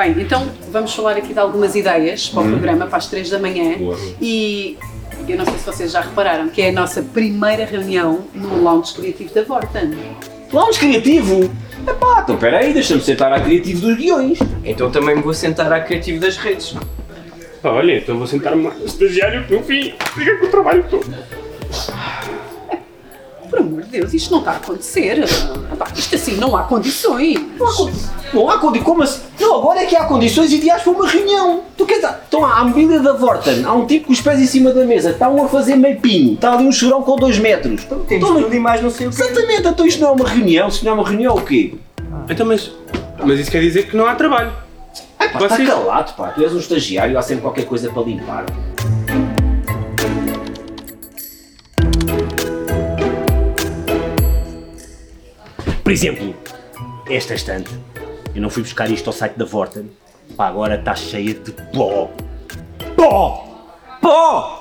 Bem, então vamos falar aqui de algumas ideias para o programa, para as 3 da manhã. Boa. E eu não sei se vocês já repararam, que é a nossa primeira reunião no lounge criativo da Vorten. Lounge criativo? Epá, então peraí, deixa-me sentar à criativo dos guiões. Então também me vou sentar à criativo das redes. Olha, então vou sentar-me lá no estagiário que no fim fica com o trabalho todo. Por amor de Deus, isto não está a acontecer. Ah, pá, isto assim não há condições. Não há, condi- não há condições. Como assim? Não, agora é que há condições ideais para uma reunião. Tu quer dizer, estão à mobília da Vorten, há um tipo com os pés em cima da mesa, estão a fazer meio pinho, está ali um chorão com dois metros. Temos Então, tudo e mais não sei o quê. Exatamente, então isto não é uma reunião, se não é uma reunião o quê? Então, mas, mas isso quer dizer que não há trabalho. Pá, está calado, pá, tu és um estagiário, há sempre qualquer coisa para limpar. Por exemplo, esta estante. Eu não fui buscar isto ao site da Vorten. Pá, agora está cheia de pó. Pó! Pó!